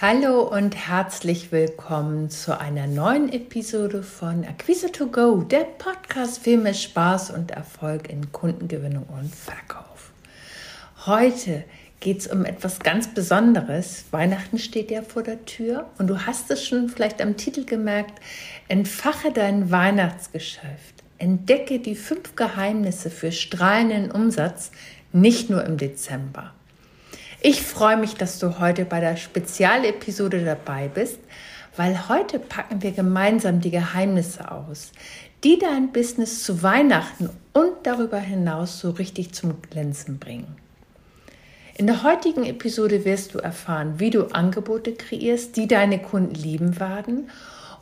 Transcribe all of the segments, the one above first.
Hallo und herzlich willkommen zu einer neuen Episode von Acquise to Go, der Podcast für mehr Spaß und Erfolg in Kundengewinnung und Verkauf. Heute geht es um etwas ganz Besonderes. Weihnachten steht ja vor der Tür und du hast es schon vielleicht am Titel gemerkt. Entfache dein Weihnachtsgeschäft. Entdecke die fünf Geheimnisse für strahlenden Umsatz, nicht nur im Dezember. Ich freue mich, dass du heute bei der Spezialepisode dabei bist, weil heute packen wir gemeinsam die Geheimnisse aus, die dein Business zu Weihnachten und darüber hinaus so richtig zum Glänzen bringen. In der heutigen Episode wirst du erfahren, wie du Angebote kreierst, die deine Kunden lieben werden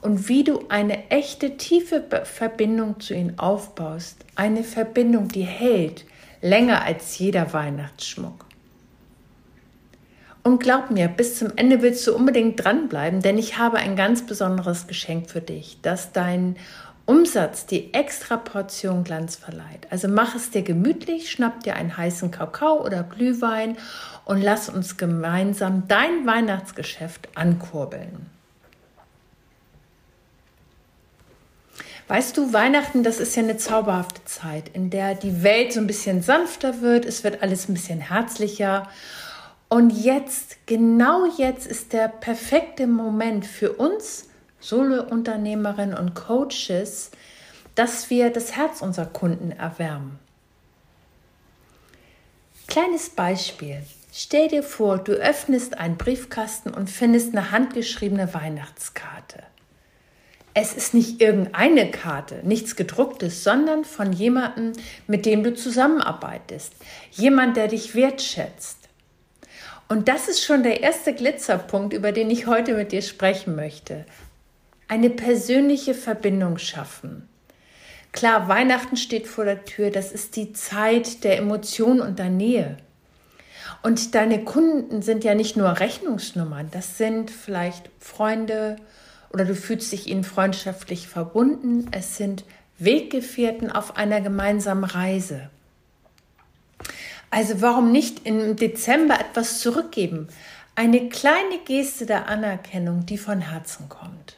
und wie du eine echte tiefe Verbindung zu ihnen aufbaust. Eine Verbindung, die hält länger als jeder Weihnachtsschmuck. Und glaub mir, bis zum Ende willst du unbedingt dranbleiben, denn ich habe ein ganz besonderes Geschenk für dich, das dein Umsatz die extra Portion Glanz verleiht. Also mach es dir gemütlich, schnapp dir einen heißen Kakao oder Glühwein und lass uns gemeinsam dein Weihnachtsgeschäft ankurbeln. Weißt du, Weihnachten, das ist ja eine zauberhafte Zeit, in der die Welt so ein bisschen sanfter wird, es wird alles ein bisschen herzlicher und jetzt, genau jetzt ist der perfekte Moment für uns Solo-Unternehmerinnen und Coaches, dass wir das Herz unserer Kunden erwärmen. Kleines Beispiel. Stell dir vor, du öffnest einen Briefkasten und findest eine handgeschriebene Weihnachtskarte. Es ist nicht irgendeine Karte, nichts gedrucktes, sondern von jemandem, mit dem du zusammenarbeitest. Jemand, der dich wertschätzt. Und das ist schon der erste Glitzerpunkt, über den ich heute mit dir sprechen möchte. Eine persönliche Verbindung schaffen. Klar, Weihnachten steht vor der Tür, das ist die Zeit der Emotion und der Nähe. Und deine Kunden sind ja nicht nur Rechnungsnummern, das sind vielleicht Freunde oder du fühlst dich ihnen freundschaftlich verbunden, es sind Weggefährten auf einer gemeinsamen Reise. Also warum nicht im Dezember etwas zurückgeben? Eine kleine Geste der Anerkennung, die von Herzen kommt.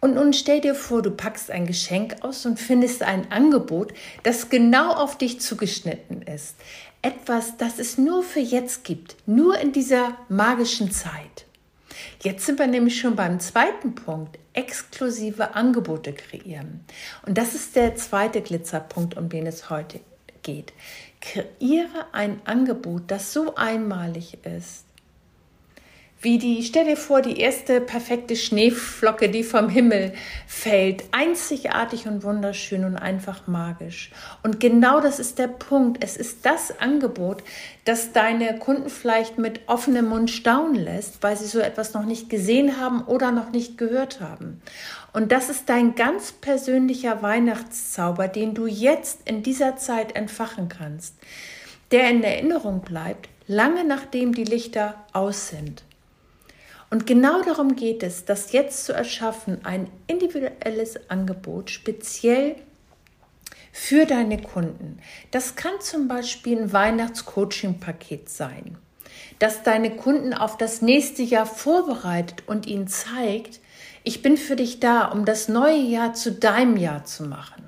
Und nun stell dir vor, du packst ein Geschenk aus und findest ein Angebot, das genau auf dich zugeschnitten ist. Etwas, das es nur für jetzt gibt, nur in dieser magischen Zeit. Jetzt sind wir nämlich schon beim zweiten Punkt, exklusive Angebote kreieren. Und das ist der zweite Glitzerpunkt, um den es heute geht. Kreiere ein Angebot, das so einmalig ist, wie die, stell dir vor, die erste perfekte Schneeflocke, die vom Himmel fällt. Einzigartig und wunderschön und einfach magisch. Und genau das ist der Punkt. Es ist das Angebot, das deine Kunden vielleicht mit offenem Mund staunen lässt, weil sie so etwas noch nicht gesehen haben oder noch nicht gehört haben. Und das ist dein ganz persönlicher Weihnachtszauber, den du jetzt in dieser Zeit entfachen kannst, der in Erinnerung bleibt, lange nachdem die Lichter aus sind. Und genau darum geht es, das jetzt zu erschaffen, ein individuelles Angebot speziell für deine Kunden. Das kann zum Beispiel ein Weihnachtscoaching-Paket sein, das deine Kunden auf das nächste Jahr vorbereitet und ihnen zeigt, ich bin für dich da, um das neue Jahr zu deinem Jahr zu machen.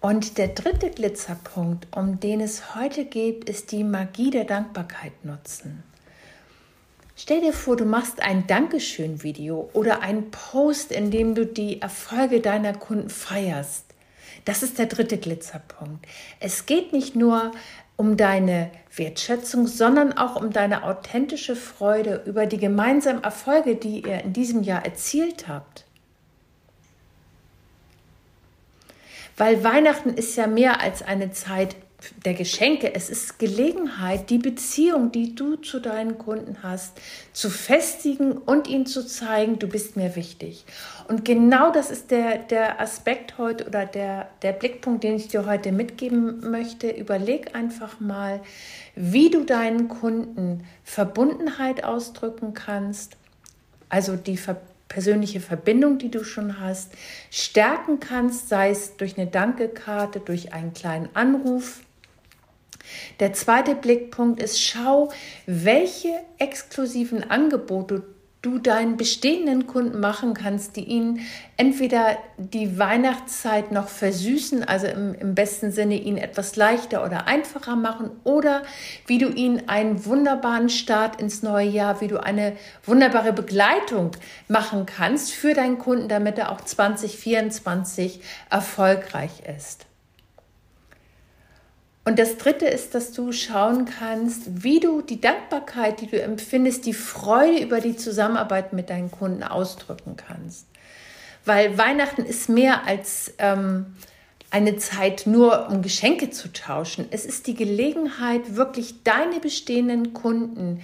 Und der dritte Glitzerpunkt, um den es heute geht, ist die Magie der Dankbarkeit nutzen. Stell dir vor, du machst ein Dankeschön-Video oder einen Post, in dem du die Erfolge deiner Kunden feierst. Das ist der dritte Glitzerpunkt. Es geht nicht nur um deine Wertschätzung, sondern auch um deine authentische Freude über die gemeinsamen Erfolge, die ihr in diesem Jahr erzielt habt. Weil Weihnachten ist ja mehr als eine Zeit der Geschenke. Es ist Gelegenheit, die Beziehung, die du zu deinen Kunden hast, zu festigen und ihnen zu zeigen, du bist mir wichtig. Und genau das ist der, der Aspekt heute oder der, der Blickpunkt, den ich dir heute mitgeben möchte. Überleg einfach mal, wie du deinen Kunden Verbundenheit ausdrücken kannst, also die Verbundenheit persönliche Verbindung, die du schon hast, stärken kannst, sei es durch eine Dankekarte, durch einen kleinen Anruf. Der zweite Blickpunkt ist, schau, welche exklusiven Angebote du deinen bestehenden Kunden machen kannst, die ihnen entweder die Weihnachtszeit noch versüßen, also im, im, besten Sinne ihnen etwas leichter oder einfacher machen, oder wie du ihnen einen wunderbaren Start ins neue Jahr, wie du eine wunderbare Begleitung machen kannst für deinen Kunden, damit er auch 2024 erfolgreich ist. Und das Dritte ist, dass du schauen kannst, wie du die Dankbarkeit, die du empfindest, die Freude über die Zusammenarbeit mit deinen Kunden ausdrücken kannst. Weil Weihnachten ist mehr als ähm, eine Zeit nur, um Geschenke zu tauschen. Es ist die Gelegenheit, wirklich deine bestehenden Kunden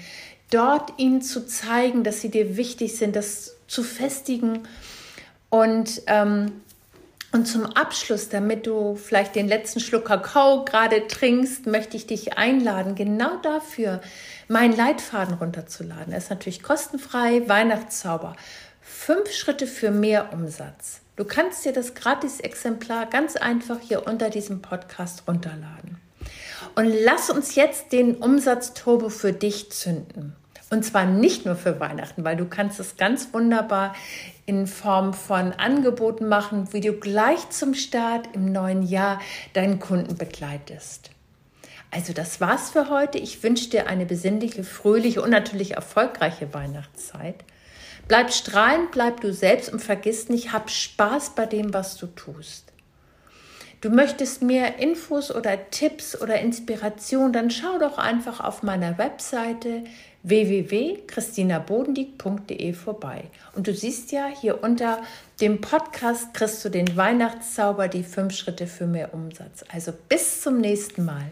dort ihnen zu zeigen, dass sie dir wichtig sind, das zu festigen und ähm, und zum Abschluss, damit du vielleicht den letzten Schluck Kakao gerade trinkst, möchte ich dich einladen, genau dafür meinen Leitfaden runterzuladen. Er ist natürlich kostenfrei, Weihnachtszauber. Fünf Schritte für mehr Umsatz. Du kannst dir das Gratis-Exemplar ganz einfach hier unter diesem Podcast runterladen. Und lass uns jetzt den Umsatzturbo für dich zünden. Und zwar nicht nur für Weihnachten, weil du kannst es ganz wunderbar in Form von Angeboten machen, wie du gleich zum Start im neuen Jahr deinen Kunden begleitest. Also das war's für heute. Ich wünsche dir eine besinnliche, fröhliche und natürlich erfolgreiche Weihnachtszeit. Bleib strahlend, bleib du selbst und vergiss nicht, hab Spaß bei dem, was du tust. Du möchtest mehr Infos oder Tipps oder Inspiration, dann schau doch einfach auf meiner Webseite www.christinabodendieck.de vorbei. Und du siehst ja, hier unter dem Podcast kriegst du den Weihnachtszauber, die fünf Schritte für mehr Umsatz. Also bis zum nächsten Mal.